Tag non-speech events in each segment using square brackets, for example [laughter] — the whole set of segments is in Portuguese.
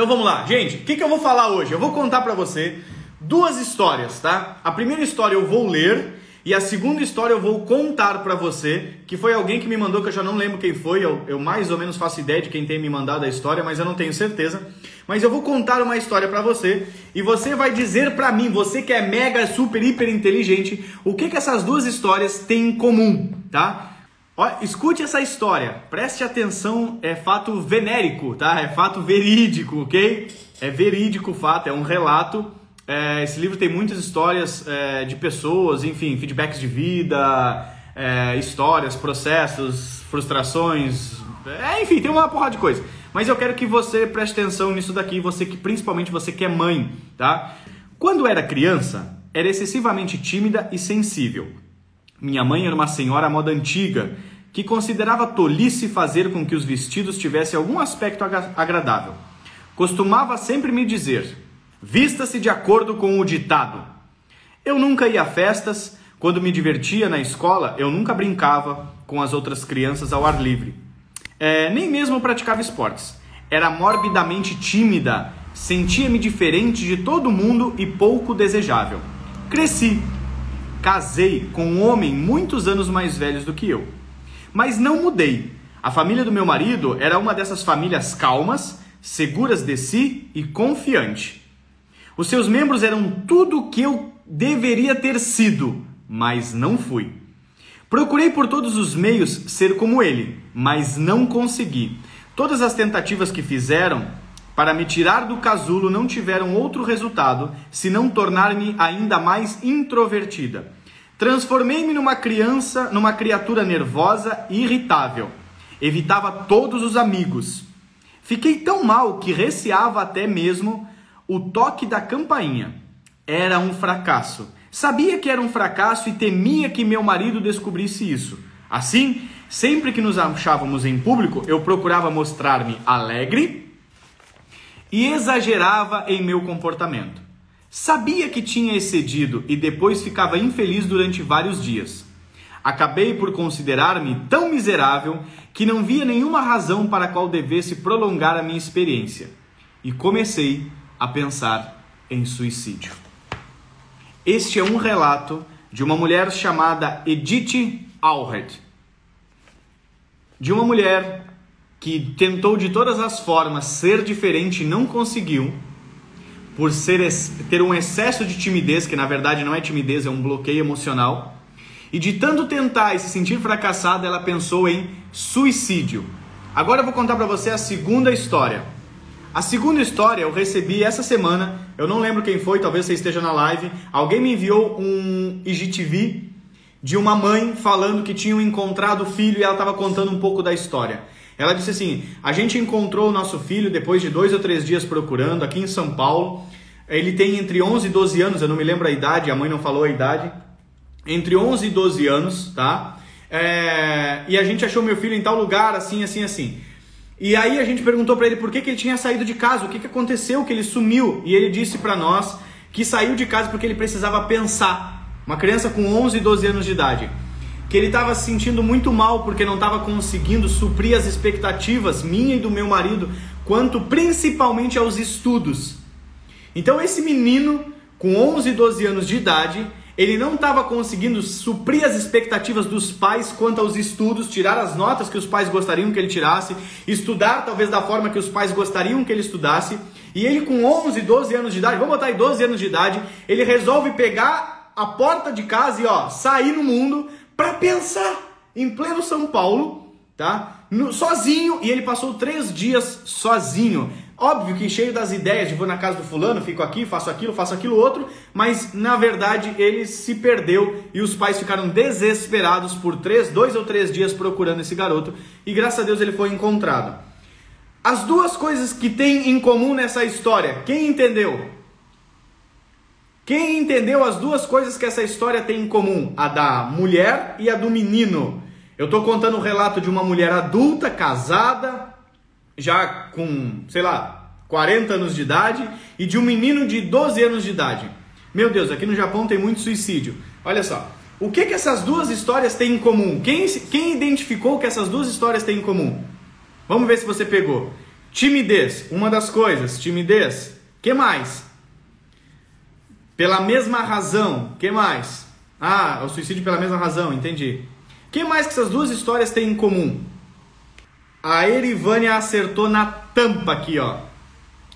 Então vamos lá, gente. O que, que eu vou falar hoje? Eu vou contar para você duas histórias, tá? A primeira história eu vou ler e a segunda história eu vou contar para você, que foi alguém que me mandou, que eu já não lembro quem foi, eu, eu, mais ou menos faço ideia de quem tem me mandado a história, mas eu não tenho certeza. Mas eu vou contar uma história para você e você vai dizer para mim, você que é mega, super, hiper inteligente, o que, que essas duas histórias têm em comum, tá? Ó, escute essa história, preste atenção, é fato venérico, tá? É fato verídico, ok? É verídico o fato, é um relato é, esse livro tem muitas histórias é, de pessoas, enfim, feedbacks de vida, é, histórias, processos, frustrações, é, enfim, tem uma porrada de coisa. Mas eu quero que você preste atenção nisso daqui, você que principalmente você que é mãe, tá? Quando era criança, era excessivamente tímida e sensível. Minha mãe era uma senhora à moda antiga que considerava tolice fazer com que os vestidos tivessem algum aspecto agradável. Costumava sempre me dizer: Vista-se de acordo com o ditado. Eu nunca ia a festas, quando me divertia na escola, eu nunca brincava com as outras crianças ao ar livre. É, nem mesmo praticava esportes. Era morbidamente tímida, sentia-me diferente de todo mundo e pouco desejável. Cresci. Casei com um homem muitos anos mais velhos do que eu. Mas não mudei. A família do meu marido era uma dessas famílias calmas, seguras de si e confiante. Os seus membros eram tudo o que eu deveria ter sido, mas não fui. Procurei por todos os meios ser como ele, mas não consegui. Todas as tentativas que fizeram para me tirar do casulo não tiveram outro resultado senão tornar-me ainda mais introvertida. Transformei-me numa criança, numa criatura nervosa e irritável. Evitava todos os amigos. Fiquei tão mal que receava até mesmo o toque da campainha era um fracasso. Sabia que era um fracasso e temia que meu marido descobrisse isso. Assim, sempre que nos achávamos em público, eu procurava mostrar-me alegre e exagerava em meu comportamento. Sabia que tinha excedido e depois ficava infeliz durante vários dias. Acabei por considerar-me tão miserável que não via nenhuma razão para a qual devesse prolongar a minha experiência. E comecei a pensar em suicídio. Este é um relato de uma mulher chamada Edith Alred. De uma mulher que tentou de todas as formas ser diferente e não conseguiu, por ser, ter um excesso de timidez, que na verdade não é timidez, é um bloqueio emocional. E de tanto tentar e se sentir fracassada, ela pensou em suicídio. Agora eu vou contar para você a segunda história. A segunda história eu recebi essa semana, eu não lembro quem foi, talvez você esteja na live. Alguém me enviou um IGTV de uma mãe falando que tinham encontrado o filho e ela estava contando um pouco da história. Ela disse assim: A gente encontrou o nosso filho depois de dois ou três dias procurando aqui em São Paulo. Ele tem entre 11 e 12 anos, eu não me lembro a idade, a mãe não falou a idade. Entre 11 e 12 anos, tá? É... E a gente achou meu filho em tal lugar, assim, assim, assim. E aí a gente perguntou para ele por que, que ele tinha saído de casa, o que, que aconteceu, que ele sumiu. E ele disse para nós que saiu de casa porque ele precisava pensar. Uma criança com 11, 12 anos de idade. Que ele estava se sentindo muito mal porque não estava conseguindo suprir as expectativas minha e do meu marido, quanto principalmente aos estudos. Então esse menino com 11, 12 anos de idade, ele não estava conseguindo suprir as expectativas dos pais quanto aos estudos, tirar as notas que os pais gostariam que ele tirasse, estudar talvez da forma que os pais gostariam que ele estudasse. E ele com 11, 12 anos de idade, vamos botar aí 12 anos de idade, ele resolve pegar a porta de casa e ó, sair no mundo para pensar em pleno São Paulo, tá? No, sozinho, e ele passou três dias sozinho. Óbvio que cheio das ideias de vou na casa do fulano, fico aqui, faço aquilo, faço aquilo outro, mas na verdade ele se perdeu e os pais ficaram desesperados por três, dois ou três dias procurando esse garoto e graças a Deus ele foi encontrado. As duas coisas que tem em comum nessa história, quem entendeu? Quem entendeu as duas coisas que essa história tem em comum? A da mulher e a do menino. Eu estou contando o relato de uma mulher adulta, casada, já com, sei lá, 40 anos de idade e de um menino de 12 anos de idade. Meu Deus, aqui no Japão tem muito suicídio. Olha só, o que que essas duas histórias têm em comum? Quem, quem identificou que essas duas histórias têm em comum? Vamos ver se você pegou. Timidez, uma das coisas, timidez. Que mais? Pela mesma razão, que mais? Ah, o suicídio pela mesma razão, entendi. Que mais que essas duas histórias têm em comum? A Erivânia acertou na tampa aqui, ó.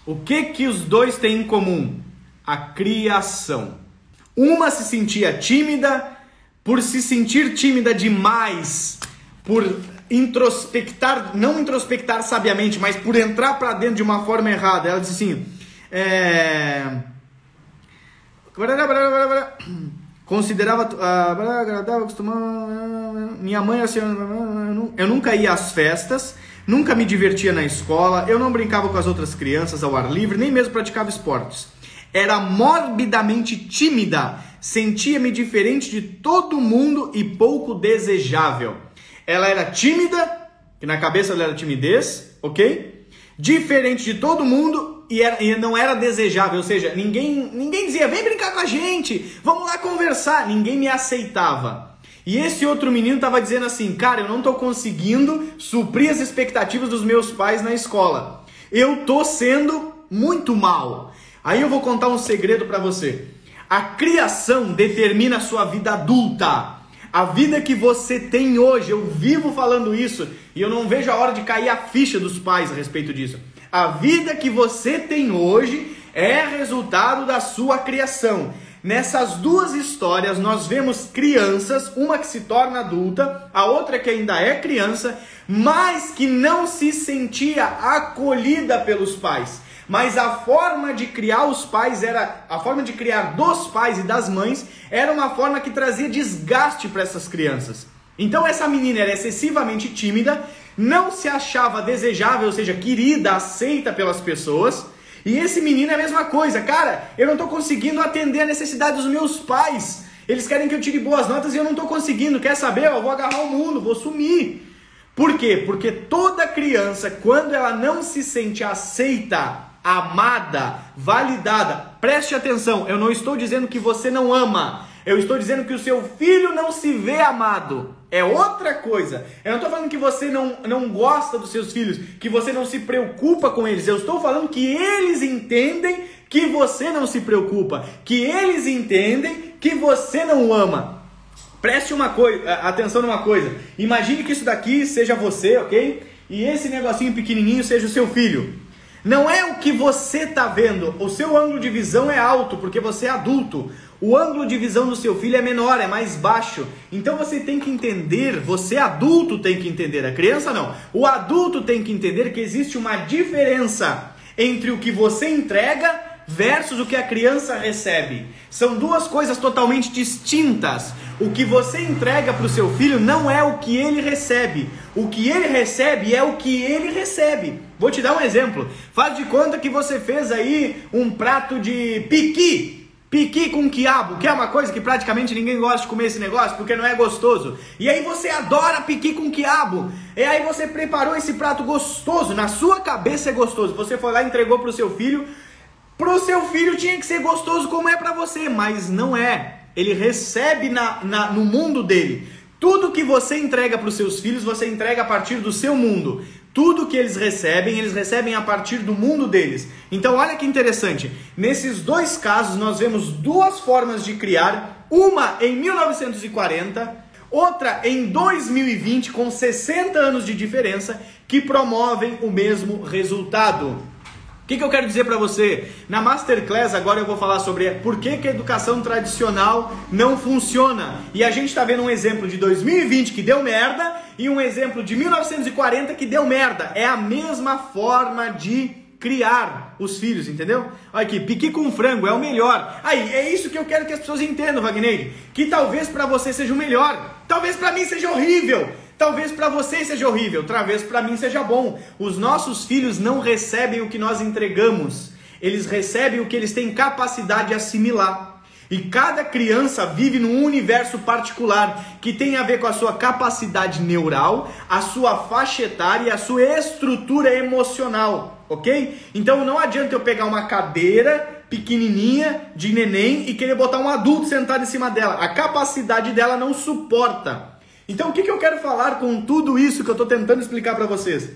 O que que os dois têm em comum? A criação. Uma se sentia tímida, por se sentir tímida demais, por introspectar, não introspectar sabiamente, mas por entrar para dentro de uma forma errada. Ela disse assim: é... considerava uh, agradável, minha mãe assim, eu nunca ia às festas, nunca me divertia na escola, eu não brincava com as outras crianças ao ar livre, nem mesmo praticava esportes. Era morbidamente tímida, sentia-me diferente de todo mundo e pouco desejável. Ela era tímida, que na cabeça dela era timidez, ok? Diferente de todo mundo e, era, e não era desejável, ou seja, ninguém, ninguém dizia, vem brincar com a gente, vamos lá conversar, ninguém me aceitava. E esse outro menino estava dizendo assim, cara, eu não estou conseguindo suprir as expectativas dos meus pais na escola. Eu tô sendo muito mal. Aí eu vou contar um segredo para você. A criação determina a sua vida adulta. A vida que você tem hoje, eu vivo falando isso e eu não vejo a hora de cair a ficha dos pais a respeito disso. A vida que você tem hoje é resultado da sua criação. Nessas duas histórias, nós vemos crianças, uma que se torna adulta, a outra que ainda é criança, mas que não se sentia acolhida pelos pais. Mas a forma de criar os pais era a forma de criar dos pais e das mães era uma forma que trazia desgaste para essas crianças. Então essa menina era excessivamente tímida, não se achava desejável, ou seja, querida, aceita pelas pessoas. E esse menino é a mesma coisa, cara, eu não estou conseguindo atender a necessidade dos meus pais. Eles querem que eu tire boas notas e eu não estou conseguindo. Quer saber? Eu vou agarrar o mundo, vou sumir. Por quê? Porque toda criança, quando ela não se sente aceita amada, validada. Preste atenção, eu não estou dizendo que você não ama. Eu estou dizendo que o seu filho não se vê amado. É outra coisa. Eu não estou falando que você não, não gosta dos seus filhos, que você não se preocupa com eles. Eu estou falando que eles entendem que você não se preocupa, que eles entendem que você não ama. Preste uma coisa, atenção numa coisa. Imagine que isso daqui seja você, ok? E esse negocinho pequenininho seja o seu filho. Não é o que você está vendo. O seu ângulo de visão é alto porque você é adulto. O ângulo de visão do seu filho é menor, é mais baixo. Então você tem que entender, você adulto tem que entender, a criança não. O adulto tem que entender que existe uma diferença entre o que você entrega versus o que a criança recebe. São duas coisas totalmente distintas. O que você entrega para o seu filho não é o que ele recebe. O que ele recebe é o que ele recebe. Vou te dar um exemplo. Faz de conta que você fez aí um prato de piqui. Piqui com quiabo, que é uma coisa que praticamente ninguém gosta de comer esse negócio porque não é gostoso. E aí você adora piqui com quiabo. E aí você preparou esse prato gostoso, na sua cabeça é gostoso. Você foi lá e entregou para o seu filho Pro seu filho tinha que ser gostoso como é para você, mas não é. Ele recebe na, na, no mundo dele. Tudo que você entrega para os seus filhos, você entrega a partir do seu mundo. Tudo que eles recebem, eles recebem a partir do mundo deles. Então, olha que interessante. Nesses dois casos, nós vemos duas formas de criar: uma em 1940, outra em 2020, com 60 anos de diferença, que promovem o mesmo resultado. O que, que, eu quero dizer para você? Na Masterclass agora eu vou falar sobre por que, que a educação tradicional não funciona. E a gente está vendo um exemplo de 2020 que deu merda e um exemplo de 1940 que deu merda. É a mesma forma de criar os filhos, entendeu? Olha aqui, piqui com frango é o melhor. Aí, é isso que eu quero que as pessoas entendam, Wagner. Que talvez para você seja o melhor, talvez para mim seja horrível. Talvez para você seja horrível, talvez para mim seja bom. Os nossos filhos não recebem o que nós entregamos, eles recebem o que eles têm capacidade de assimilar. E cada criança vive num universo particular que tem a ver com a sua capacidade neural, a sua faixa etária e a sua estrutura emocional, ok? Então não adianta eu pegar uma cadeira pequenininha de neném e querer botar um adulto sentado em cima dela. A capacidade dela não suporta. Então, o que, que eu quero falar com tudo isso que eu estou tentando explicar para vocês?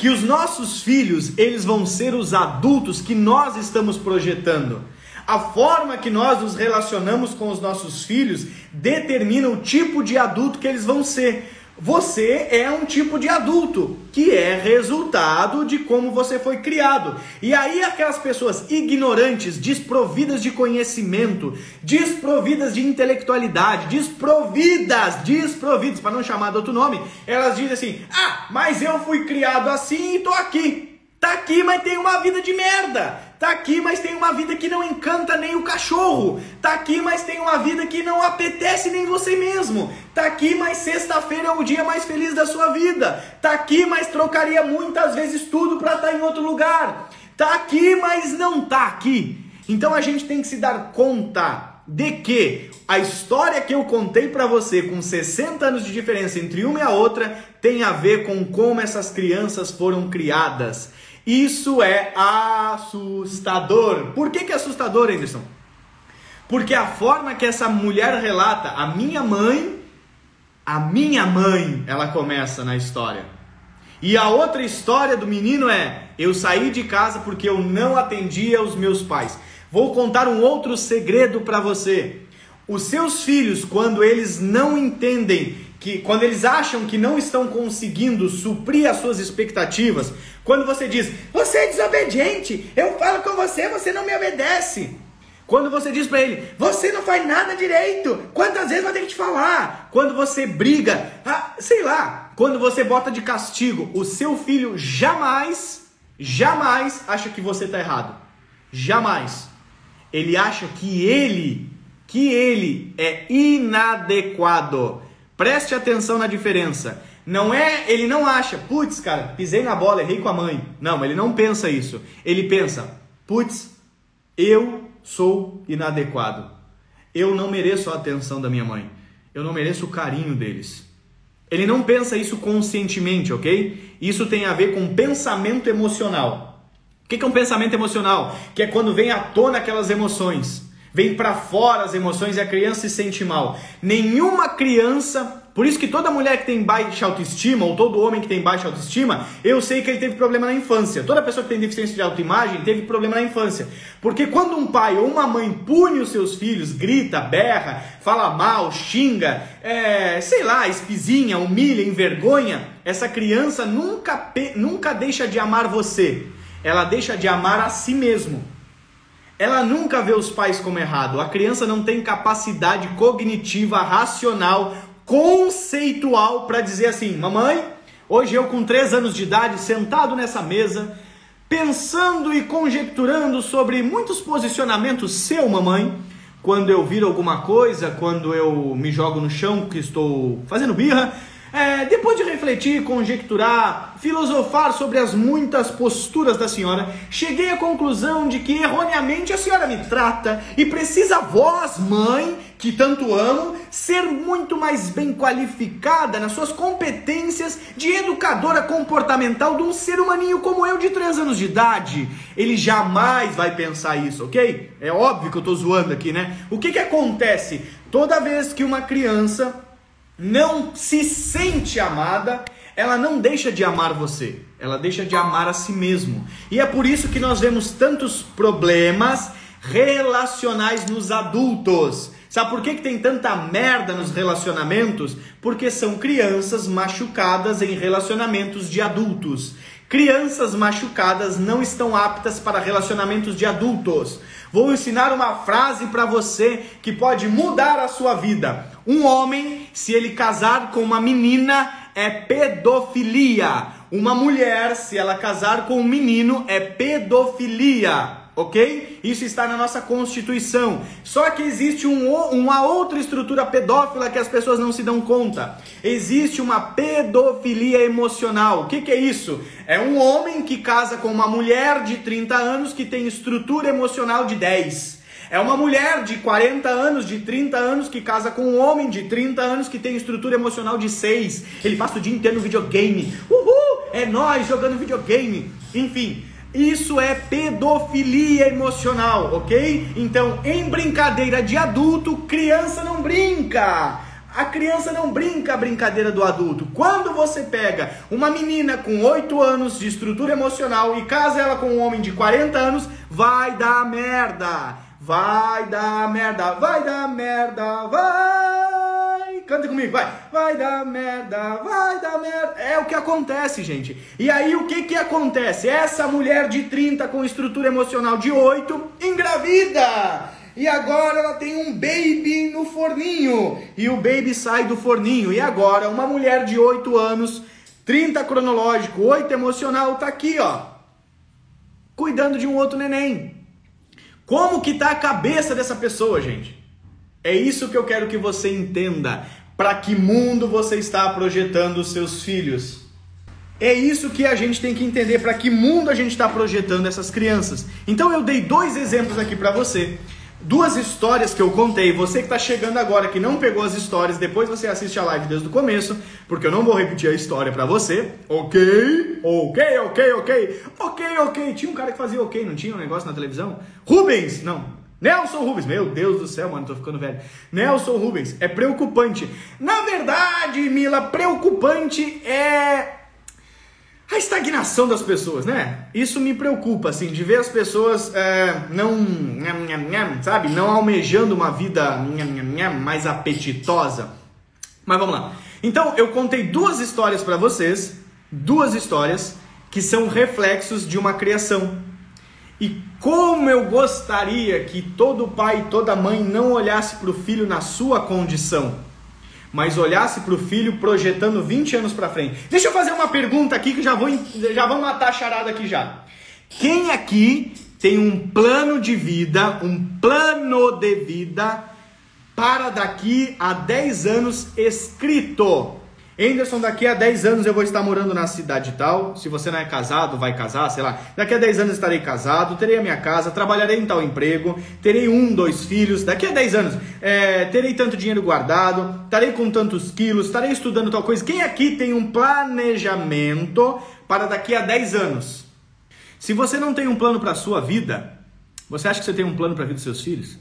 que os nossos filhos, eles vão ser os adultos que nós estamos projetando. A forma que nós nos relacionamos com os nossos filhos determina o tipo de adulto que eles vão ser. Você é um tipo de adulto que é resultado de como você foi criado. E aí aquelas pessoas ignorantes, desprovidas de conhecimento, desprovidas de intelectualidade, desprovidas, desprovidas, para não chamar de outro nome, elas dizem assim: "Ah, mas eu fui criado assim e tô aqui". Tá aqui, mas tem uma vida de merda. Tá aqui, mas tem uma vida que não encanta nem o cachorro. Tá aqui, mas tem uma vida que não apetece nem você mesmo. Tá aqui, mas sexta-feira é o dia mais feliz da sua vida. Tá aqui, mas trocaria muitas vezes tudo para estar tá em outro lugar. Tá aqui, mas não tá aqui. Então a gente tem que se dar conta de que a história que eu contei para você com 60 anos de diferença entre uma e a outra tem a ver com como essas crianças foram criadas. Isso é assustador. Por que, que é assustador, Anderson? Porque a forma que essa mulher relata, a minha mãe, a minha mãe, ela começa na história. E a outra história do menino é: eu saí de casa porque eu não atendia os meus pais. Vou contar um outro segredo para você. Os seus filhos, quando eles não entendem que quando eles acham que não estão conseguindo suprir as suas expectativas, quando você diz, você é desobediente, eu falo com você, você não me obedece. Quando você diz para ele, você não faz nada direito, quantas vezes vai ter que te falar? Quando você briga, ah, sei lá, quando você bota de castigo, o seu filho jamais, jamais acha que você está errado. Jamais. Ele acha que ele, que ele é inadequado. Preste atenção na diferença. Não é, ele não acha, putz, cara, pisei na bola, errei com a mãe. Não, ele não pensa isso. Ele pensa, putz, eu sou inadequado. Eu não mereço a atenção da minha mãe. Eu não mereço o carinho deles. Ele não pensa isso conscientemente, ok? Isso tem a ver com pensamento emocional. O que é um pensamento emocional? Que é quando vem à tona aquelas emoções. Vem para fora as emoções e a criança se sente mal. Nenhuma criança, por isso que toda mulher que tem baixa autoestima, ou todo homem que tem baixa autoestima, eu sei que ele teve problema na infância. Toda pessoa que tem deficiência de autoimagem teve problema na infância. Porque quando um pai ou uma mãe pune os seus filhos, grita, berra, fala mal, xinga, é, sei lá, espizinha, humilha, envergonha, essa criança nunca, nunca deixa de amar você. Ela deixa de amar a si mesmo ela nunca vê os pais como errado. A criança não tem capacidade cognitiva, racional, conceitual para dizer assim: mamãe, hoje eu com 3 anos de idade, sentado nessa mesa, pensando e conjecturando sobre muitos posicionamentos seu, mamãe, quando eu viro alguma coisa, quando eu me jogo no chão que estou fazendo birra, é, depois de refletir, conjecturar, filosofar sobre as muitas posturas da senhora, cheguei à conclusão de que erroneamente a senhora me trata e precisa vós, mãe, que tanto amo, ser muito mais bem qualificada nas suas competências de educadora comportamental de um ser humaninho como eu de 3 anos de idade. Ele jamais vai pensar isso, ok? É óbvio que eu estou zoando aqui, né? O que, que acontece? Toda vez que uma criança não se sente amada, ela não deixa de amar você, ela deixa de amar a si mesmo. E é por isso que nós vemos tantos problemas relacionais nos adultos. Sabe por que, que tem tanta merda nos relacionamentos? Porque são crianças machucadas em relacionamentos de adultos. Crianças machucadas não estão aptas para relacionamentos de adultos. Vou ensinar uma frase para você que pode mudar a sua vida. Um homem, se ele casar com uma menina, é pedofilia. Uma mulher, se ela casar com um menino, é pedofilia ok? Isso está na nossa Constituição. Só que existe um, uma outra estrutura pedófila que as pessoas não se dão conta. Existe uma pedofilia emocional. O que, que é isso? É um homem que casa com uma mulher de 30 anos que tem estrutura emocional de 10. É uma mulher de 40 anos, de 30 anos, que casa com um homem de 30 anos que tem estrutura emocional de 6. Ele passa o dia inteiro no videogame. Uhul! É nós jogando videogame. Enfim, isso é pedofilia emocional, ok? Então, em brincadeira de adulto, criança não brinca. A criança não brinca a brincadeira do adulto. Quando você pega uma menina com 8 anos de estrutura emocional e casa ela com um homem de 40 anos, vai dar merda. Vai dar merda, vai dar merda, vai. Canta comigo, vai. Vai dar merda, vai dar merda. É o que acontece, gente. E aí o que que acontece? Essa mulher de 30 com estrutura emocional de 8 engravida e agora ela tem um baby no forninho. E o baby sai do forninho. E agora uma mulher de 8 anos, 30 cronológico, 8 emocional, tá aqui, ó. Cuidando de um outro neném. Como que tá a cabeça dessa pessoa, gente? É isso que eu quero que você entenda. Para que mundo você está projetando os seus filhos? É isso que a gente tem que entender para que mundo a gente está projetando essas crianças. Então eu dei dois exemplos aqui para você duas histórias que eu contei. Você que está chegando agora, que não pegou as histórias, depois você assiste a live desde o começo, porque eu não vou repetir a história para você. Ok? Ok, ok, ok. Ok, ok. Tinha um cara que fazia ok, não tinha um negócio na televisão? Rubens! Não. Nelson Rubens, meu Deus do céu, mano, tô ficando velho. Nelson Rubens, é preocupante. Na verdade, Mila, preocupante é a estagnação das pessoas, né? Isso me preocupa, assim, de ver as pessoas é, não, sabe, não almejando uma vida mais apetitosa. Mas vamos lá. Então, eu contei duas histórias para vocês, duas histórias que são reflexos de uma criação. E como eu gostaria que todo pai e toda mãe não olhasse para o filho na sua condição mas olhasse para o filho projetando 20 anos para frente. Deixa eu fazer uma pergunta aqui que já vou já vamos matar a charada aqui já. Quem aqui tem um plano de vida, um plano de vida para daqui a 10 anos escrito? Anderson, daqui a 10 anos eu vou estar morando na cidade tal. Se você não é casado, vai casar, sei lá. Daqui a 10 anos estarei casado, terei a minha casa, trabalharei em tal emprego, terei um, dois filhos. Daqui a 10 anos é, terei tanto dinheiro guardado, estarei com tantos quilos, estarei estudando tal coisa. Quem aqui tem um planejamento para daqui a 10 anos? Se você não tem um plano para a sua vida, você acha que você tem um plano para a vida dos seus filhos?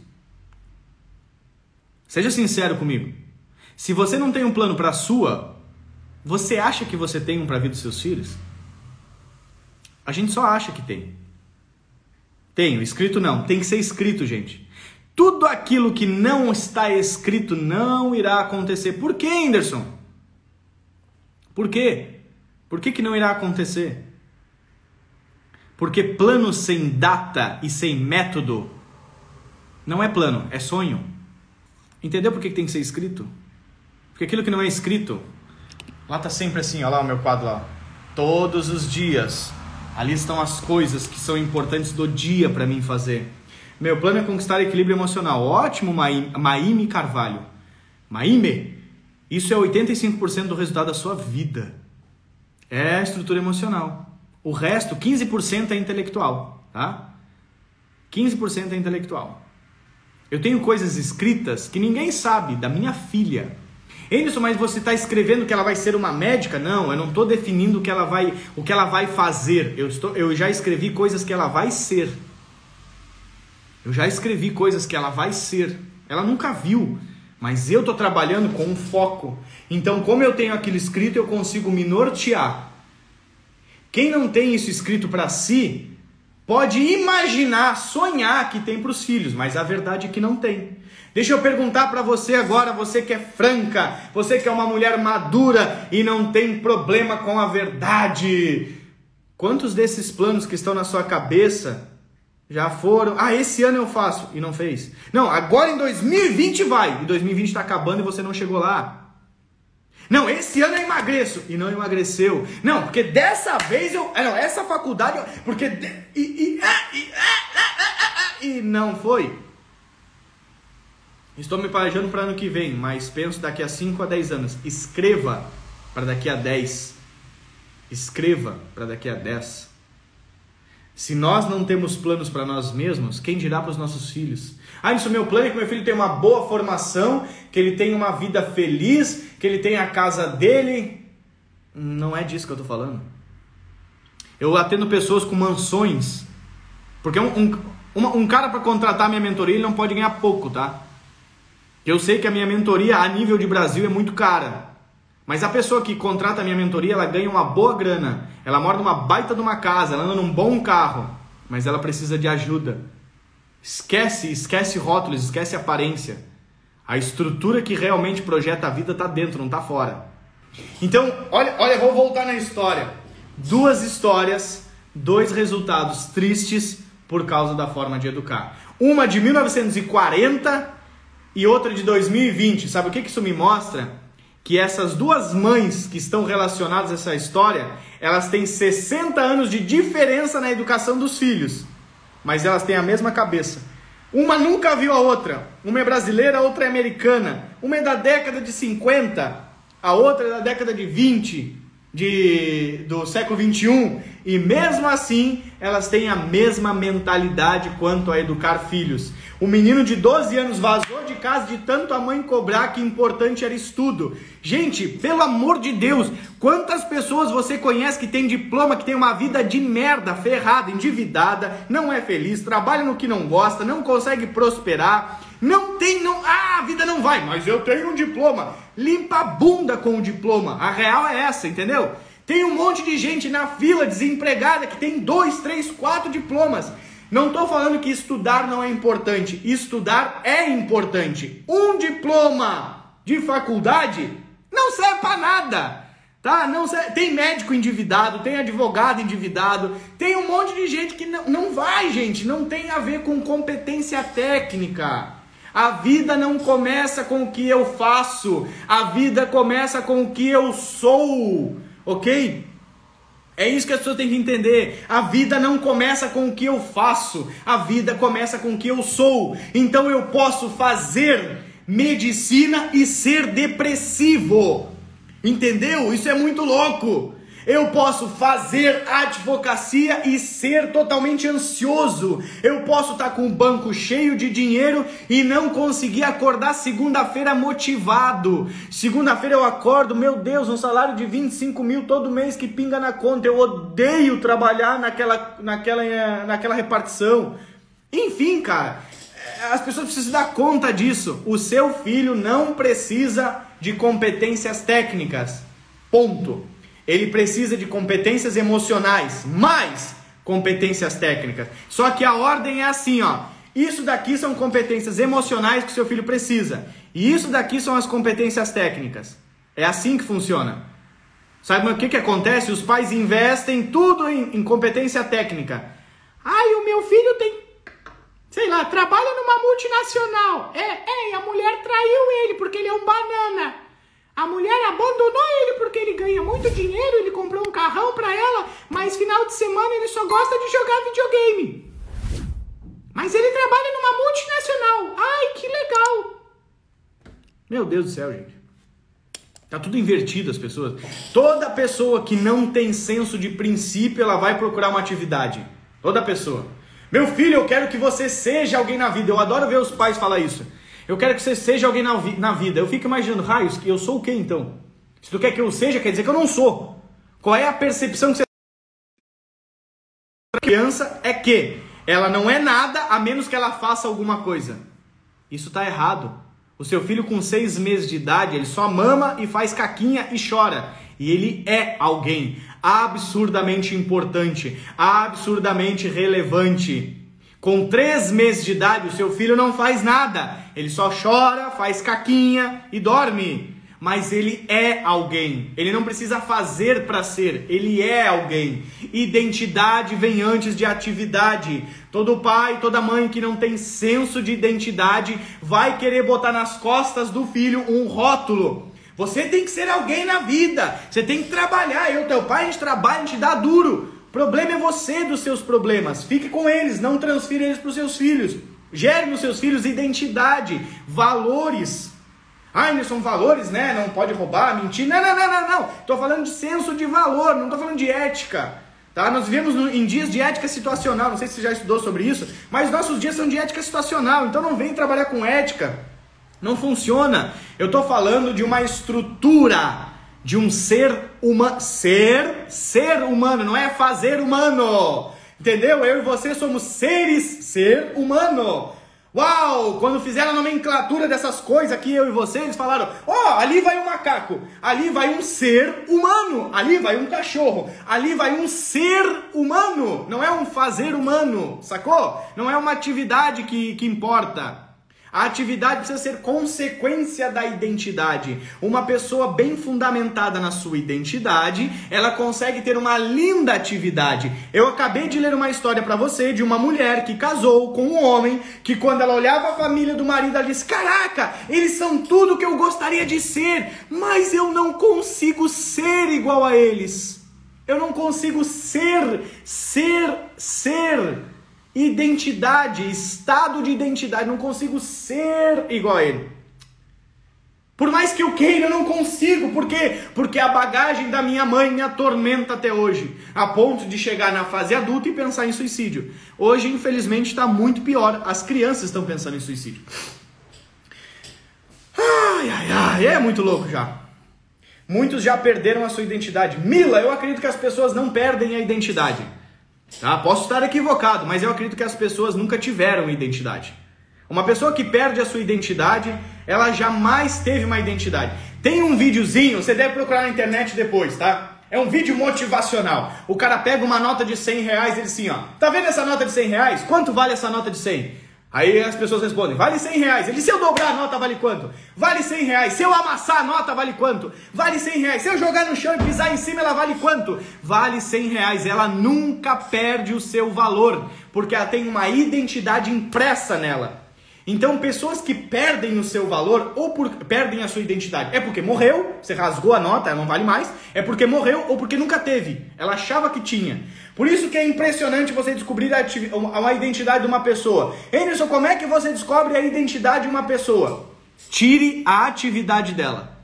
Seja sincero comigo. Se você não tem um plano para a sua, você acha que você tem um para a vida dos seus filhos? A gente só acha que tem. Tenho, escrito não, tem que ser escrito, gente. Tudo aquilo que não está escrito não irá acontecer. Por que, Anderson? Por quê? Por que, que não irá acontecer? Porque plano sem data e sem método não é plano, é sonho. Entendeu por que, que tem que ser escrito? Porque aquilo que não é escrito Lá tá sempre assim, olha lá o meu quadro lá. Todos os dias. Ali estão as coisas que são importantes do dia para mim fazer. Meu plano é conquistar equilíbrio emocional. Ótimo, Maime Carvalho. Maime, isso é 85% do resultado da sua vida. É a estrutura emocional. O resto, 15% é intelectual, tá? 15% é intelectual. Eu tenho coisas escritas que ninguém sabe da minha filha Anderson, mas você está escrevendo que ela vai ser uma médica? Não, eu não estou definindo o que ela vai, o que ela vai fazer. Eu, estou, eu já escrevi coisas que ela vai ser. Eu já escrevi coisas que ela vai ser. Ela nunca viu, mas eu estou trabalhando com um foco. Então, como eu tenho aquilo escrito, eu consigo me nortear. Quem não tem isso escrito para si, pode imaginar, sonhar que tem para os filhos, mas a verdade é que não tem. Deixa eu perguntar para você agora, você que é franca, você que é uma mulher madura e não tem problema com a verdade. Quantos desses planos que estão na sua cabeça já foram? Ah, esse ano eu faço e não fez. Não, agora em 2020 vai. E 2020 está acabando e você não chegou lá. Não, esse ano eu emagreço e não emagreceu. Não, porque dessa vez eu. Não, essa faculdade. Porque. E, e, e, e não foi. Estou me planejando para ano que vem, mas penso daqui a 5 a 10 anos. Escreva para daqui a 10. Escreva para daqui a 10. Se nós não temos planos para nós mesmos, quem dirá para os nossos filhos? Ah, isso é meu plano é que meu filho tenha uma boa formação, que ele tenha uma vida feliz, que ele tenha a casa dele. Não é disso que eu estou falando. Eu atendo pessoas com mansões. Porque um, um, um cara para contratar minha mentoria, ele não pode ganhar pouco, tá? Eu sei que a minha mentoria a nível de Brasil é muito cara. Mas a pessoa que contrata a minha mentoria, ela ganha uma boa grana. Ela mora numa baita de uma casa, ela anda num bom carro, mas ela precisa de ajuda. Esquece, esquece rótulos, esquece aparência. A estrutura que realmente projeta a vida está dentro, não está fora. Então, olha, olha, vou voltar na história. Duas histórias, dois resultados tristes por causa da forma de educar. Uma de 1940 e outra de 2020. Sabe o que isso me mostra? Que essas duas mães que estão relacionadas a essa história, elas têm 60 anos de diferença na educação dos filhos, mas elas têm a mesma cabeça. Uma nunca viu a outra. Uma é brasileira, a outra é americana. Uma é da década de 50, a outra é da década de 20 de, do século 21 e mesmo assim elas têm a mesma mentalidade quanto a educar filhos. O menino de 12 anos vazou de casa de tanto a mãe cobrar que importante era estudo. Gente, pelo amor de Deus, quantas pessoas você conhece que tem diploma, que tem uma vida de merda, ferrada, endividada, não é feliz, trabalha no que não gosta, não consegue prosperar, não tem, não, ah, a vida não vai, mas eu tenho um diploma. Limpa a bunda com o diploma. A real é essa, entendeu? Tem um monte de gente na fila desempregada que tem dois, três, quatro diplomas. Não estou falando que estudar não é importante. Estudar é importante. Um diploma de faculdade não serve para nada. Tá? Não serve. Tem médico endividado, tem advogado endividado, tem um monte de gente que não, não vai, gente. Não tem a ver com competência técnica. A vida não começa com o que eu faço, a vida começa com o que eu sou, ok? É isso que as pessoas têm que entender. A vida não começa com o que eu faço, a vida começa com o que eu sou. Então eu posso fazer medicina e ser depressivo. Entendeu? Isso é muito louco. Eu posso fazer advocacia e ser totalmente ansioso. Eu posso estar com o banco cheio de dinheiro e não conseguir acordar segunda-feira motivado. Segunda-feira eu acordo, meu Deus, um salário de 25 mil todo mês que pinga na conta. Eu odeio trabalhar naquela, naquela, eh, naquela repartição. Enfim, cara, eh, as pessoas precisam dar conta disso. O seu filho não precisa de competências técnicas. Ponto. Ele precisa de competências emocionais, mais competências técnicas. Só que a ordem é assim, ó. Isso daqui são competências emocionais que seu filho precisa. E isso daqui são as competências técnicas. É assim que funciona. Sabe o que, que acontece? Os pais investem tudo em, em competência técnica. Ai, o meu filho tem, sei lá, trabalha numa multinacional. É, é, a mulher traiu ele porque ele é um banana. A mulher abandonou ele porque ele ganha muito dinheiro, ele comprou um carrão para ela, mas final de semana ele só gosta de jogar videogame. Mas ele trabalha numa multinacional. Ai, que legal. Meu Deus do céu, gente. Tá tudo invertido as pessoas. Toda pessoa que não tem senso de princípio, ela vai procurar uma atividade. Toda pessoa. Meu filho, eu quero que você seja alguém na vida. Eu adoro ver os pais falar isso. Eu quero que você seja alguém na, na vida. Eu fico imaginando, raios, que eu sou o que então? Se tu quer que eu seja, quer dizer que eu não sou. Qual é a percepção que você a criança é que ela não é nada a menos que ela faça alguma coisa. Isso está errado. O seu filho com seis meses de idade, ele só mama e faz caquinha e chora. E ele é alguém absurdamente importante, absurdamente relevante. Com três meses de idade, o seu filho não faz nada. Ele só chora, faz caquinha e dorme. Mas ele é alguém. Ele não precisa fazer para ser. Ele é alguém. Identidade vem antes de atividade. Todo pai, toda mãe que não tem senso de identidade vai querer botar nas costas do filho um rótulo. Você tem que ser alguém na vida. Você tem que trabalhar. Eu, teu pai, a gente trabalha, a gente dá duro. Problema é você dos seus problemas. Fique com eles, não transfira eles para os seus filhos. Gere nos seus filhos identidade, valores. Não são valores, né? Não pode roubar, mentir. Não, não, não, não, não. Estou falando de senso de valor, não estou falando de ética. Tá? Nós vivemos no, em dias de ética situacional, não sei se você já estudou sobre isso, mas nossos dias são de ética situacional, então não vem trabalhar com ética. Não funciona. Eu estou falando de uma estrutura de um ser humano. Ser, ser humano, não é fazer humano. Entendeu? Eu e você somos seres, ser humano. Uau! Quando fizeram a nomenclatura dessas coisas aqui, eu e você, eles falaram: ó, oh, ali vai um macaco, ali vai um ser humano, ali vai um cachorro, ali vai um ser humano, não é um fazer humano, sacou? Não é uma atividade que, que importa. A atividade precisa ser consequência da identidade. Uma pessoa bem fundamentada na sua identidade, ela consegue ter uma linda atividade. Eu acabei de ler uma história para você de uma mulher que casou com um homem que quando ela olhava a família do marido, ela disse: "Caraca, eles são tudo que eu gostaria de ser, mas eu não consigo ser igual a eles. Eu não consigo ser, ser, ser identidade, estado de identidade, não consigo ser igual a ele. Por mais que eu queira, eu não consigo. Por quê? Porque a bagagem da minha mãe me atormenta até hoje, a ponto de chegar na fase adulta e pensar em suicídio. Hoje, infelizmente, está muito pior. As crianças estão pensando em suicídio. Ai, ai, ai, é muito louco já. Muitos já perderam a sua identidade. Mila, eu acredito que as pessoas não perdem a identidade. Tá? Posso estar equivocado, mas eu acredito que as pessoas nunca tiveram identidade. Uma pessoa que perde a sua identidade, ela jamais teve uma identidade. Tem um videozinho, você deve procurar na internet depois, tá? É um vídeo motivacional. O cara pega uma nota de 100 reais e ele assim, ó. Tá vendo essa nota de 100 reais? Quanto vale essa nota de 100? Aí as pessoas respondem, vale 100 reais. Ele, se eu dobrar a nota, vale quanto? Vale 100 reais. Se eu amassar a nota, vale quanto? Vale 100 reais. Se eu jogar no chão e pisar em cima, ela vale quanto? Vale 100 reais. Ela nunca perde o seu valor, porque ela tem uma identidade impressa nela. Então, pessoas que perdem o seu valor ou por, perdem a sua identidade, é porque morreu, você rasgou a nota, ela não vale mais, é porque morreu ou porque nunca teve. Ela achava que tinha. Por isso que é impressionante você descobrir a, a identidade de uma pessoa. Anderson, como é que você descobre a identidade de uma pessoa? Tire a atividade dela.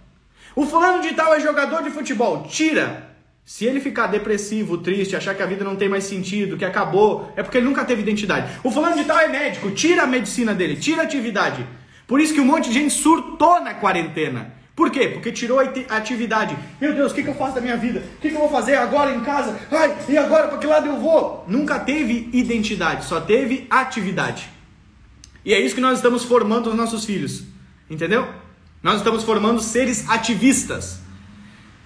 O fulano de tal é jogador de futebol. Tira. Se ele ficar depressivo, triste, achar que a vida não tem mais sentido, que acabou, é porque ele nunca teve identidade. O fulano de tal é médico, tira a medicina dele, tira a atividade. Por isso que um monte de gente surtou na quarentena. Por quê? Porque tirou a atividade. Meu Deus, o que, que eu faço da minha vida? O que, que eu vou fazer agora em casa? Ai, e agora para que lado eu vou? Nunca teve identidade, só teve atividade. E é isso que nós estamos formando os nossos filhos. Entendeu? Nós estamos formando seres ativistas.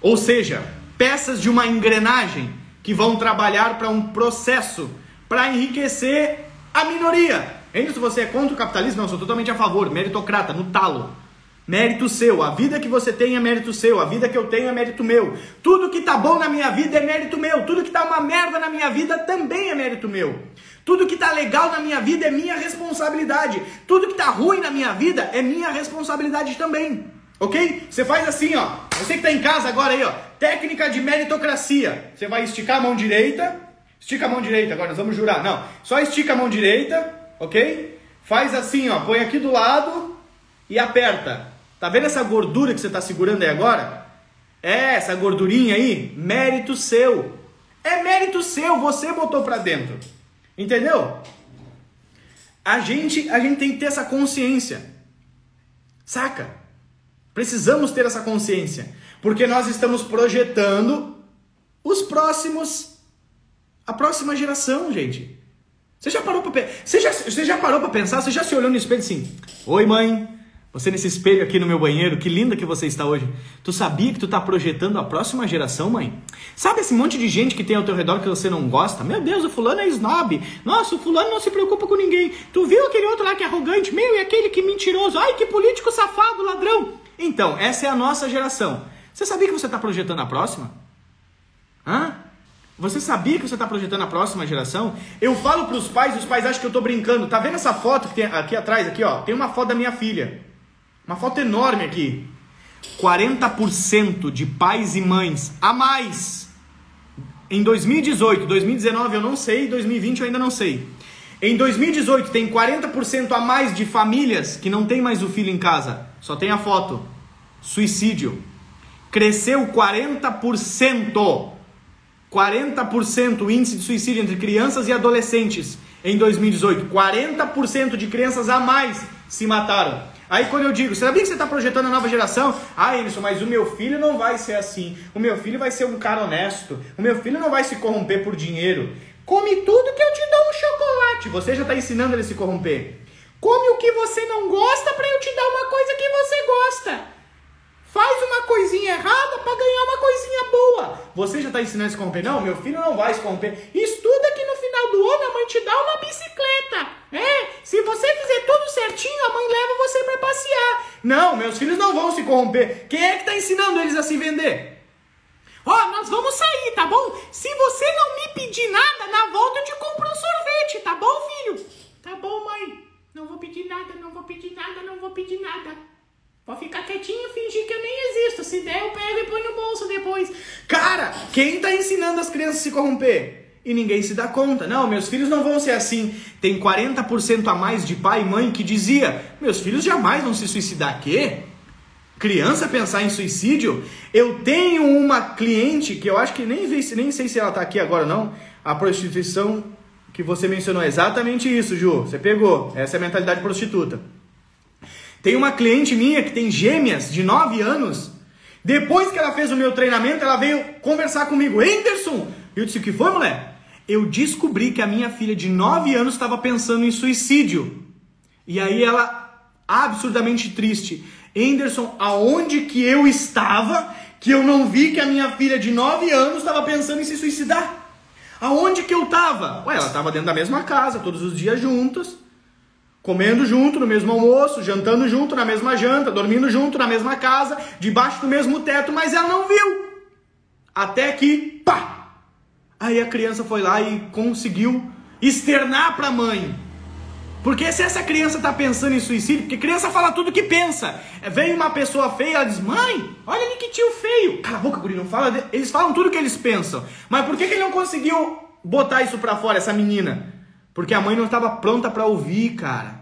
Ou seja, peças de uma engrenagem que vão trabalhar para um processo para enriquecer a minoria. Ainda se você é contra o capitalismo, não, sou totalmente a favor, meritocrata, no talo. Mérito seu, a vida que você tem é mérito seu, a vida que eu tenho é mérito meu. Tudo que tá bom na minha vida é mérito meu, tudo que tá uma merda na minha vida também é mérito meu. Tudo que tá legal na minha vida é minha responsabilidade. Tudo que tá ruim na minha vida é minha responsabilidade também. Ok? Você faz assim, ó. Você que tá em casa agora aí, ó. Técnica de meritocracia. Você vai esticar a mão direita. Estica a mão direita agora, nós vamos jurar. Não, só estica a mão direita, ok? Faz assim, ó. Põe aqui do lado e aperta. Tá vendo essa gordura que você está segurando aí agora? É, essa gordurinha aí, mérito seu. É mérito seu, você botou para dentro. Entendeu? A gente, a gente tem que ter essa consciência. Saca? Precisamos ter essa consciência, porque nós estamos projetando os próximos a próxima geração, gente. Você já parou para você já, você já parou para pensar? Você já se olhou no espelho assim? Oi, mãe. Você nesse espelho aqui no meu banheiro, que linda que você está hoje. Tu sabia que tu está projetando a próxima geração, mãe? Sabe esse monte de gente que tem ao teu redor que você não gosta? Meu Deus, o fulano é snob. Nossa, o fulano não se preocupa com ninguém. Tu viu aquele outro lá que é arrogante? Meu, e aquele que mentiroso? Ai, que político safado, ladrão. Então, essa é a nossa geração. Você sabia que você está projetando a próxima? Hã? Você sabia que você está projetando a próxima geração? Eu falo para os pais, os pais acham que eu estou brincando. Tá vendo essa foto que tem aqui atrás? Aqui, ó, tem uma foto da minha filha. Uma foto enorme aqui. 40% de pais e mães a mais em 2018, 2019 eu não sei, 2020 eu ainda não sei. Em 2018 tem 40% a mais de famílias que não tem mais o filho em casa, só tem a foto. Suicídio. Cresceu 40%. 40% o índice de suicídio entre crianças e adolescentes em 2018. 40% de crianças a mais se mataram. Aí quando eu digo, sabia que você está projetando a nova geração? Ah, Emerson, mas o meu filho não vai ser assim. O meu filho vai ser um cara honesto. O meu filho não vai se corromper por dinheiro. Come tudo que eu te dou um chocolate. Você já está ensinando ele a se corromper. Come o que você não gosta para eu te dar uma coisa que você gosta. Faz uma coisinha errada para ganhar uma coisinha boa. Você já está ensinando a se corromper? Não, meu filho não vai se corromper. Estuda que no final do ano a mãe te dá uma bicicleta. É, se você fizer tudo certinho, a mãe leva você para passear. Não, meus filhos não vão se corromper. Quem é que está ensinando eles a se vender? Ó, oh, nós vamos sair, tá bom? Se você não me pedir nada, na volta eu te compro um sorvete, tá bom, filho? Tá bom, mãe. Não vou pedir nada, não vou pedir nada, não vou pedir nada. Vou ficar quietinho fingir que eu nem existo. Se der, eu pego e põe no bolso depois. Cara, quem tá ensinando as crianças a se corromper? E ninguém se dá conta. Não, meus filhos não vão ser assim. Tem 40% a mais de pai e mãe que dizia: Meus filhos jamais vão se suicidar. Quê? criança pensar em suicídio. Eu tenho uma cliente que eu acho que nem, nem sei se ela está aqui agora não. A prostituição que você mencionou exatamente isso, Ju. Você pegou. Essa é a mentalidade prostituta. Tem uma cliente minha que tem gêmeas de 9 anos. Depois que ela fez o meu treinamento, ela veio conversar comigo. Anderson! Eu disse: O que foi, mulher? Eu descobri que a minha filha de 9 anos estava pensando em suicídio. E aí ela, absurdamente triste, Anderson, aonde que eu estava que eu não vi que a minha filha de 9 anos estava pensando em se suicidar? Aonde que eu estava? Ué, ela estava dentro da mesma casa, todos os dias juntas, comendo junto no mesmo almoço, jantando junto na mesma janta, dormindo junto na mesma casa, debaixo do mesmo teto, mas ela não viu. Até que, pá! Aí a criança foi lá e conseguiu externar para a mãe porque se essa criança está pensando em suicídio, porque criança fala tudo que pensa. Vem uma pessoa feia, ela diz, mãe, olha ali que tio feio. Cala a boca, guri, não fala. De... Eles falam tudo que eles pensam. Mas por que, que ele não conseguiu botar isso pra fora, essa menina? Porque a mãe não estava pronta para ouvir, cara.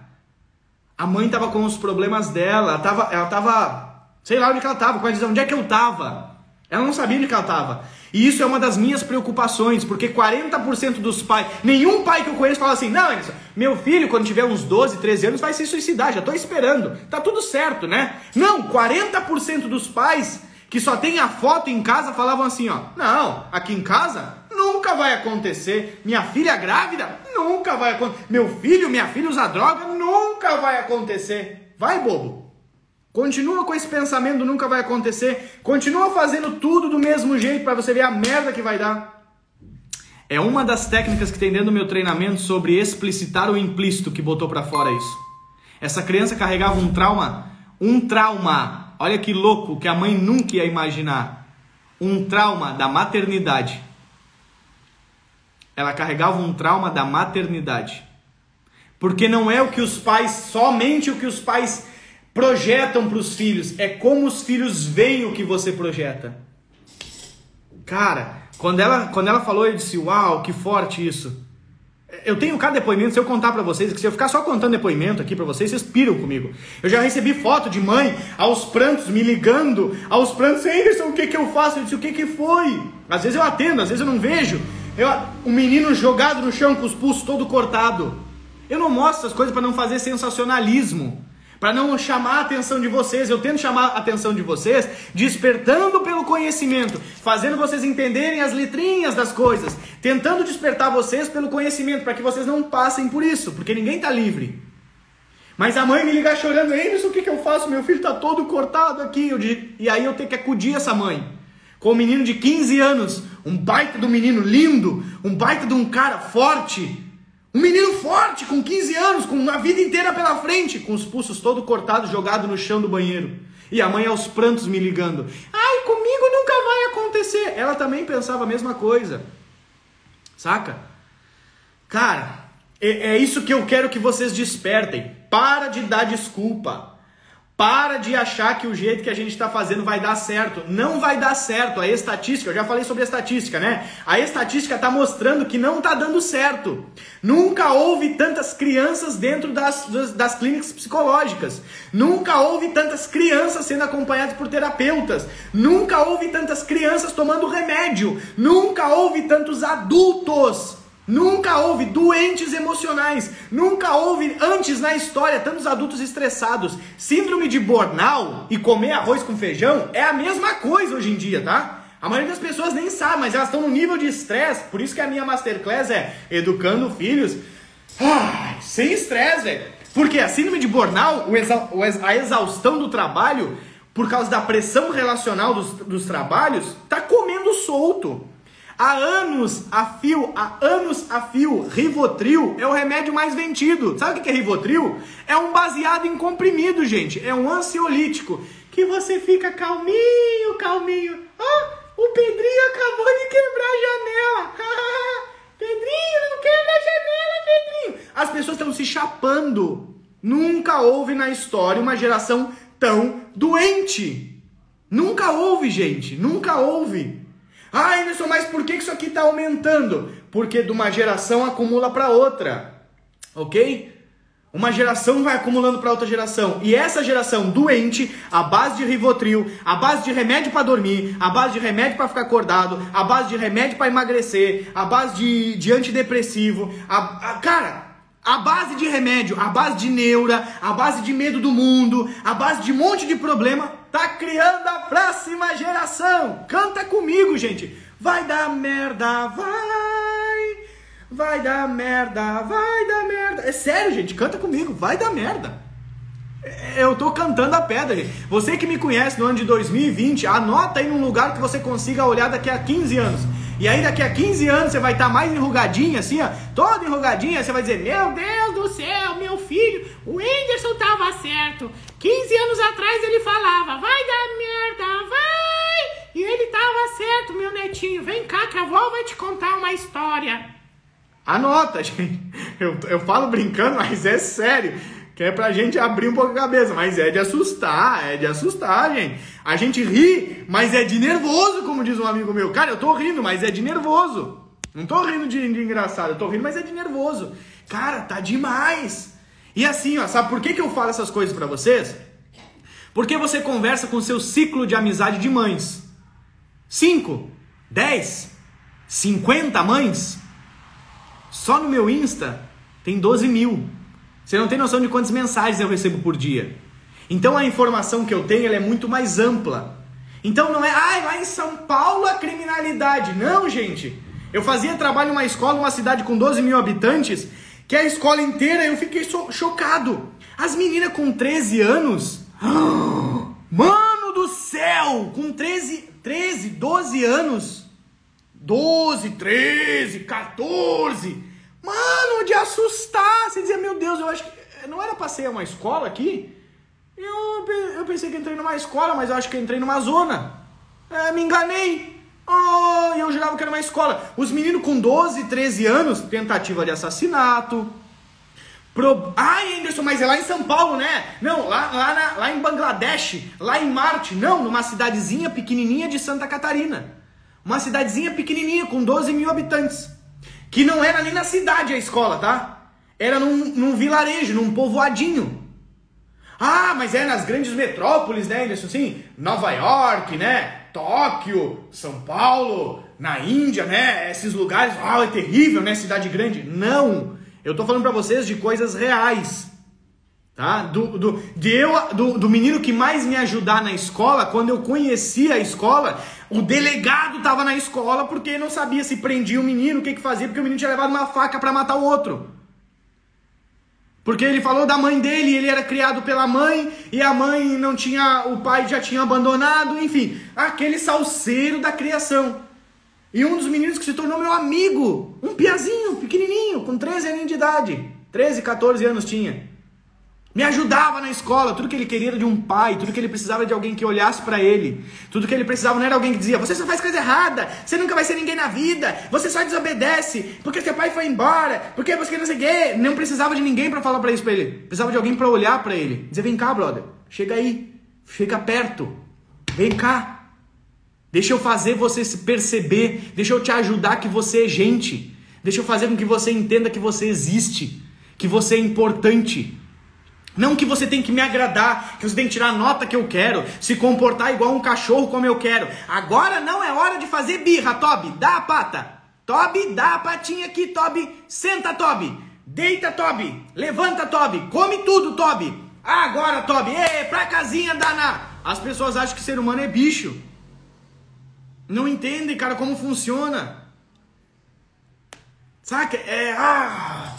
A mãe estava com os problemas dela, ela tava, ela tava, sei lá onde ela tava, dizer, onde é que eu tava? Ela não sabia onde ela tava. E isso é uma das minhas preocupações, porque 40% dos pais, nenhum pai que eu conheço fala assim: "Não, meu filho quando tiver uns 12, 13 anos vai se suicidar, já estou esperando. Tá tudo certo, né?". Não, 40% dos pais que só tem a foto em casa falavam assim, ó: "Não, aqui em casa nunca vai acontecer. Minha filha grávida nunca vai acontecer. Meu filho, minha filha usa droga, nunca vai acontecer". Vai, bobo. Continua com esse pensamento, nunca vai acontecer. Continua fazendo tudo do mesmo jeito para você ver a merda que vai dar. É uma das técnicas que tem dentro do meu treinamento sobre explicitar o implícito que botou para fora isso. Essa criança carregava um trauma, um trauma. Olha que louco que a mãe nunca ia imaginar. Um trauma da maternidade. Ela carregava um trauma da maternidade. Porque não é o que os pais, somente o que os pais projetam para os filhos, é como os filhos veem o que você projeta. Cara, quando ela, quando ela falou, eu disse: Uau, que forte isso. Eu tenho cada depoimento, se eu contar para vocês, que se eu ficar só contando depoimento aqui para vocês, vocês piram comigo. Eu já recebi foto de mãe aos prantos, me ligando, aos prantos, Anderson, o que que eu faço? Eu disse, o que que foi? Às vezes eu atendo, às vezes eu não vejo. Eu, um menino jogado no chão com os pulsos todo cortado. Eu não mostro essas coisas para não fazer sensacionalismo para não chamar a atenção de vocês. Eu tento chamar a atenção de vocês, despertando pelo conhecimento, fazendo vocês entenderem as letrinhas das coisas, tentando despertar vocês pelo conhecimento, para que vocês não passem por isso, porque ninguém está livre. Mas a mãe me liga chorando, Emerson, o que, que eu faço? Meu filho está todo cortado aqui. E aí eu tenho que acudir essa mãe. Com um menino de 15 anos, um baita do menino lindo, um baita de um cara forte, um menino forte, com 15 anos, com a vida inteira pela frente, com os pulsos todo cortados, jogado no chão do banheiro. E a mãe aos prantos me ligando. Ai, comigo nunca vai acontecer. Ela também pensava a mesma coisa. Saca? Cara, é, é isso que eu quero que vocês despertem. Para de dar desculpa. Para de achar que o jeito que a gente está fazendo vai dar certo. Não vai dar certo. A estatística, eu já falei sobre a estatística, né? A estatística está mostrando que não está dando certo. Nunca houve tantas crianças dentro das, das, das clínicas psicológicas. Nunca houve tantas crianças sendo acompanhadas por terapeutas. Nunca houve tantas crianças tomando remédio. Nunca houve tantos adultos Nunca houve doentes emocionais. Nunca houve antes na história tantos adultos estressados. Síndrome de burnout e comer arroz com feijão é a mesma coisa hoje em dia, tá? A maioria das pessoas nem sabe, mas elas estão no nível de estresse. Por isso que a minha masterclass é educando filhos ah, sem estresse, velho. Porque a síndrome de burnout, exa- a exaustão do trabalho, por causa da pressão relacional dos, dos trabalhos, tá comendo solto. Há anos a fio, há anos a fio, Rivotril é o remédio mais vendido. Sabe o que é Rivotril? É um baseado em comprimido, gente. É um ansiolítico. Que você fica calminho, calminho. Ah, o Pedrinho acabou de quebrar a janela. [laughs] Pedrinho, não quebra a janela, Pedrinho. As pessoas estão se chapando. Nunca houve na história uma geração tão doente. Nunca houve, gente. Nunca houve. Ah, Anderson, mas por que isso aqui está aumentando? Porque de uma geração acumula para outra. Ok? Uma geração vai acumulando para outra geração. E essa geração doente, a base de Rivotril, a base de remédio para dormir, a base de remédio para ficar acordado, a base de remédio para emagrecer, a base de, de antidepressivo, a, a- cara, a base de remédio, a base de neura, a base de medo do mundo, a base de um monte de problema, tá criando a próxima geração. Canta comigo, gente. Vai dar merda, vai. Vai dar merda, vai dar merda. É sério, gente, canta comigo, vai dar merda. Eu tô cantando a pedra. Você que me conhece no ano de 2020, anota aí num lugar que você consiga olhar daqui a 15 anos. E aí daqui a 15 anos você vai estar mais enrugadinha, assim, ó, toda enrugadinha, você vai dizer, meu Meu Deus do céu, meu filho, o Whindersson tava certo. 15 anos atrás ele falava, vai dar merda, vai! E ele tava certo, meu netinho. Vem cá que a avó vai te contar uma história. Anota, [laughs] gente. Eu, eu falo brincando, mas é sério. Que é pra gente abrir um pouco a cabeça. Mas é de assustar, é de assustar, gente. A gente ri, mas é de nervoso, como diz um amigo meu. Cara, eu tô rindo, mas é de nervoso. Não tô rindo de, de engraçado, eu tô rindo, mas é de nervoso. Cara, tá demais. E assim, ó, sabe por que, que eu falo essas coisas pra vocês? Porque você conversa com o seu ciclo de amizade de mães. 5, 10, 50 mães. Só no meu Insta tem 12 mil. Você não tem noção de quantas mensagens eu recebo por dia. Então a informação que eu tenho é muito mais ampla. Então não é, ai, lá em São Paulo a criminalidade. Não, gente. Eu fazia trabalho numa escola, numa cidade com 12 mil habitantes, que a escola inteira eu fiquei chocado. As meninas com 13 anos. [gasps] Mano do céu! Com 13, 13, 12 anos. 12, 13, 14. Mano, de assustar. Você dizia, meu Deus, eu acho que. Não era pra ser uma escola aqui? Eu, eu pensei que entrei numa escola, mas eu acho que entrei numa zona. É, me enganei. Oh, e eu jurava que era uma escola. Os meninos com 12, 13 anos, tentativa de assassinato. Pro... Ai, Anderson, mas é lá em São Paulo, né? Não, lá, lá, na- lá em Bangladesh, lá em Marte. Não, numa cidadezinha pequenininha de Santa Catarina. Uma cidadezinha pequenininha com 12 mil habitantes. Que não era nem na cidade a escola, tá? Era num, num vilarejo, num povoadinho. Ah, mas é nas grandes metrópoles, né, Anderson? Sim, Nova York, né? Tóquio, São Paulo, na Índia, né? Esses lugares, ah, é terrível, né? Cidade grande. Não! Eu tô falando pra vocês de coisas reais. Tá? Do, do, de eu, do, do menino que mais me ajudar na escola, quando eu conhecia a escola, o delegado tava na escola porque não sabia se prendia o menino, o que que fazia, porque o menino tinha levado uma faca pra matar o outro. Porque ele falou da mãe dele, ele era criado pela mãe e a mãe não tinha, o pai já tinha abandonado, enfim, aquele salseiro da criação. E um dos meninos que se tornou meu amigo, um piazinho, pequenininho, com 13 anos de idade, 13, 14 anos tinha. Me ajudava na escola, tudo que ele queria era de um pai, tudo que ele precisava de alguém que olhasse pra ele. Tudo que ele precisava não era alguém que dizia: "Você só faz coisa errada, você nunca vai ser ninguém na vida, você só desobedece, porque seu pai foi embora, porque você não sei o quê". Não precisava de ninguém pra falar pra isso pra ele. Precisava de alguém pra olhar pra ele, dizer: "Vem cá, brother. Chega aí. Chega perto. Vem cá. Deixa eu fazer você se perceber, deixa eu te ajudar que você é gente. Deixa eu fazer com que você entenda que você existe, que você é importante. Não que você tem que me agradar, que você tem que tirar a nota que eu quero, se comportar igual um cachorro como eu quero. Agora não é hora de fazer birra, Toby. Dá a pata. Toby, dá a patinha aqui, Toby. Senta, Toby. Deita, Toby. Levanta, Toby. Come tudo, Toby. Agora, Toby. Ê, pra casinha, Dana. As pessoas acham que ser humano é bicho. Não entendem, cara, como funciona. Saca? É. Ah,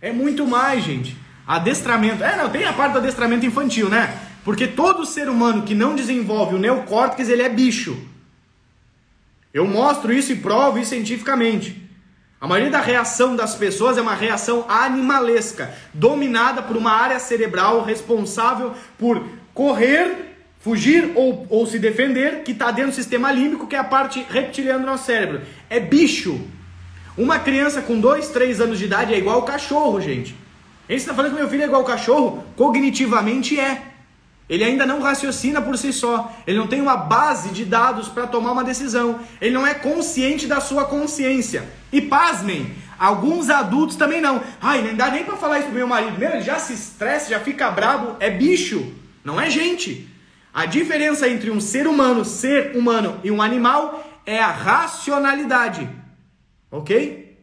é muito mais, gente. Adestramento. É, não, tem a parte do adestramento infantil, né? Porque todo ser humano que não desenvolve o neocórtex, ele é bicho. Eu mostro isso e provo isso cientificamente. A maioria da reação das pessoas é uma reação animalesca, dominada por uma área cerebral responsável por correr, fugir ou, ou se defender, que está dentro do sistema límbico, que é a parte reptiliana do nosso cérebro. É bicho. Uma criança com 2, 3 anos de idade é igual ao cachorro, gente. Gente está falando que meu filho é igual ao cachorro? Cognitivamente é. Ele ainda não raciocina por si só. Ele não tem uma base de dados para tomar uma decisão. Ele não é consciente da sua consciência. E pasmem, alguns adultos também não. Ai, nem dá nem para falar isso pro meu marido. Meu, ele já se estressa, já fica brabo. É bicho, não é gente. A diferença entre um ser humano, ser humano e um animal é a racionalidade. Ok?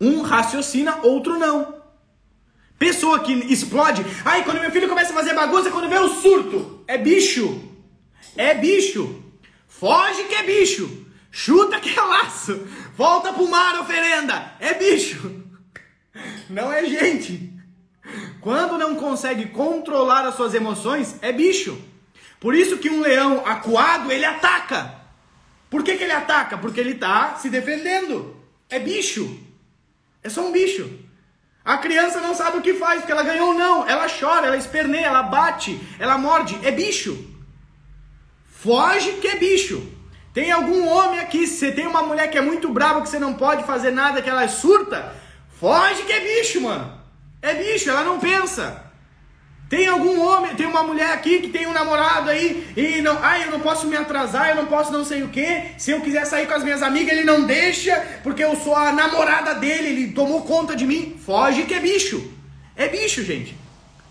Um raciocina, outro não. Pessoa que explode. Ai, quando meu filho começa a fazer bagunça, quando vê o surto. É bicho. É bicho. Foge que é bicho. Chuta que é laço. Volta pro mar, oferenda. É bicho. Não é gente. Quando não consegue controlar as suas emoções, é bicho. Por isso que um leão acuado, ele ataca. Por que, que ele ataca? Porque ele está se defendendo. É bicho. É só um bicho. A criança não sabe o que faz, porque ela ganhou ou não. Ela chora, ela esperneia, ela bate, ela morde. É bicho. Foge que é bicho. Tem algum homem aqui, você tem uma mulher que é muito brava, que você não pode fazer nada, que ela surta, foge que é bicho, mano. É bicho, ela não pensa. Tem algum homem, tem uma mulher aqui que tem um namorado aí e não, ai, eu não posso me atrasar, eu não posso não sei o que. Se eu quiser sair com as minhas amigas, ele não deixa, porque eu sou a namorada dele, ele tomou conta de mim. Foge que é bicho. É bicho, gente.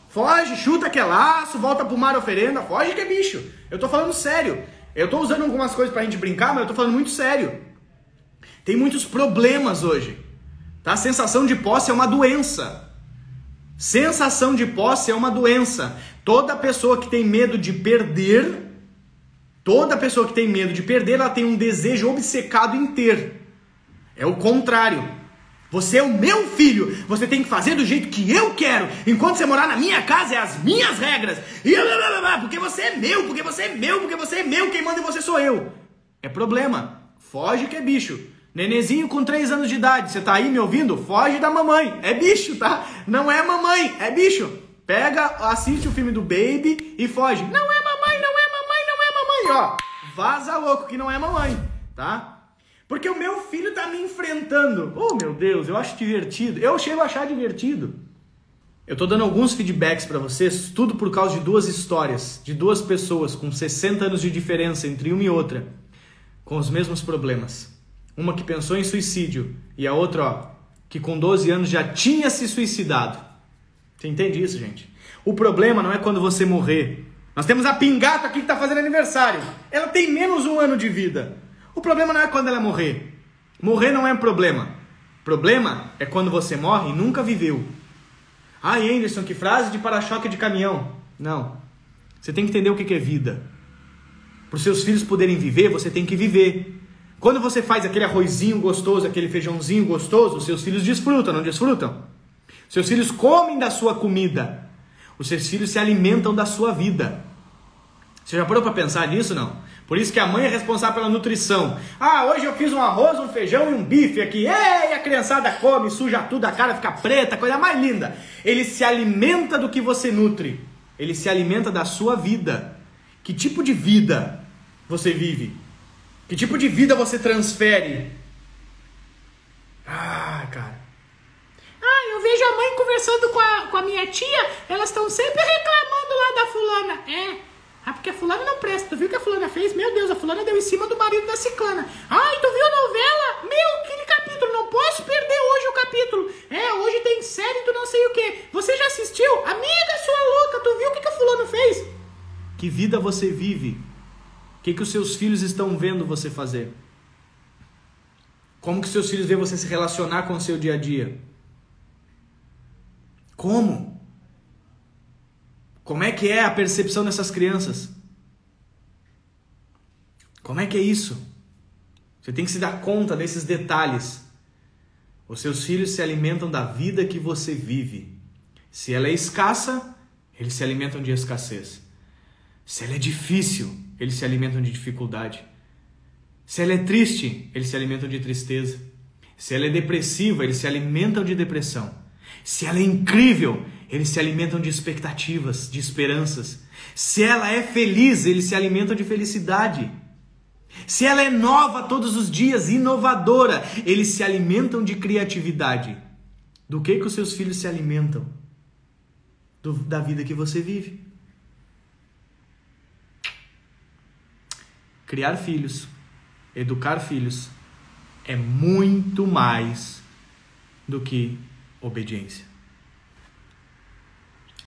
Foge, chuta que é laço, volta pro mar oferenda, foge que é bicho. Eu tô falando sério. Eu tô usando algumas coisas pra gente brincar, mas eu tô falando muito sério. Tem muitos problemas hoje. Tá? A sensação de posse é uma doença. Sensação de posse é uma doença. Toda pessoa que tem medo de perder, toda pessoa que tem medo de perder, ela tem um desejo obcecado em ter. É o contrário. Você é o meu filho, você tem que fazer do jeito que eu quero. Enquanto você morar na minha casa, é as minhas regras. E blá, blá, blá, porque você é meu, porque você é meu, porque você é meu, quem manda em você sou eu. É problema. Foge que é bicho. Nenezinho com 3 anos de idade, você tá aí me ouvindo? Foge da mamãe. É bicho, tá? Não é mamãe, é bicho. Pega, assiste o filme do Baby e foge. Não é mamãe, não é mamãe, não é mamãe, ó. Vaza louco que não é mamãe, tá? Porque o meu filho tá me enfrentando. Oh, meu Deus, eu acho divertido. Eu chego a achar divertido. Eu tô dando alguns feedbacks para vocês, tudo por causa de duas histórias, de duas pessoas com 60 anos de diferença entre uma e outra, com os mesmos problemas. Uma que pensou em suicídio e a outra, ó, que com 12 anos já tinha se suicidado. Você entende isso, gente? O problema não é quando você morrer. Nós temos a Pingata aqui que está fazendo aniversário. Ela tem menos um ano de vida. O problema não é quando ela morrer. Morrer não é um problema. Problema é quando você morre e nunca viveu. Ai, Anderson, que frase de para-choque de caminhão. Não. Você tem que entender o que é vida. Para os seus filhos poderem viver, você tem que viver. Quando você faz aquele arrozinho gostoso, aquele feijãozinho gostoso, seus filhos desfrutam, não desfrutam? Seus filhos comem da sua comida. Os seus filhos se alimentam da sua vida. Você já parou para pensar nisso, não? Por isso que a mãe é responsável pela nutrição. Ah, hoje eu fiz um arroz, um feijão e um bife aqui. Ei, a criançada come, suja tudo, a cara fica preta, coisa mais linda. Ele se alimenta do que você nutre. Ele se alimenta da sua vida. Que tipo de vida você vive? Que tipo de vida você transfere? Ah, cara. Ah, eu vejo a mãe conversando com a, com a minha tia, elas estão sempre reclamando lá da fulana. É. Ah, porque a fulana não presta. Tu viu o que a fulana fez? Meu Deus, a fulana deu em cima do marido da ciclana. Ai, tu viu a novela? Meu, aquele capítulo, não posso perder hoje o capítulo. É, hoje tem série do não sei o que. Você já assistiu? Amiga sua louca, tu viu o que, que a fulana fez? Que vida você vive? O que, que os seus filhos estão vendo você fazer? Como que seus filhos veem você se relacionar com o seu dia a dia? Como? Como é que é a percepção dessas crianças? Como é que é isso? Você tem que se dar conta desses detalhes. Os seus filhos se alimentam da vida que você vive. Se ela é escassa, eles se alimentam de escassez. Se ela é difícil, eles se alimentam de dificuldade. Se ela é triste, eles se alimentam de tristeza. Se ela é depressiva, eles se alimentam de depressão. Se ela é incrível, eles se alimentam de expectativas, de esperanças. Se ela é feliz, eles se alimentam de felicidade. Se ela é nova todos os dias, inovadora, eles se alimentam de criatividade. Do que que os seus filhos se alimentam? Do, da vida que você vive. Criar filhos, educar filhos é muito mais do que obediência.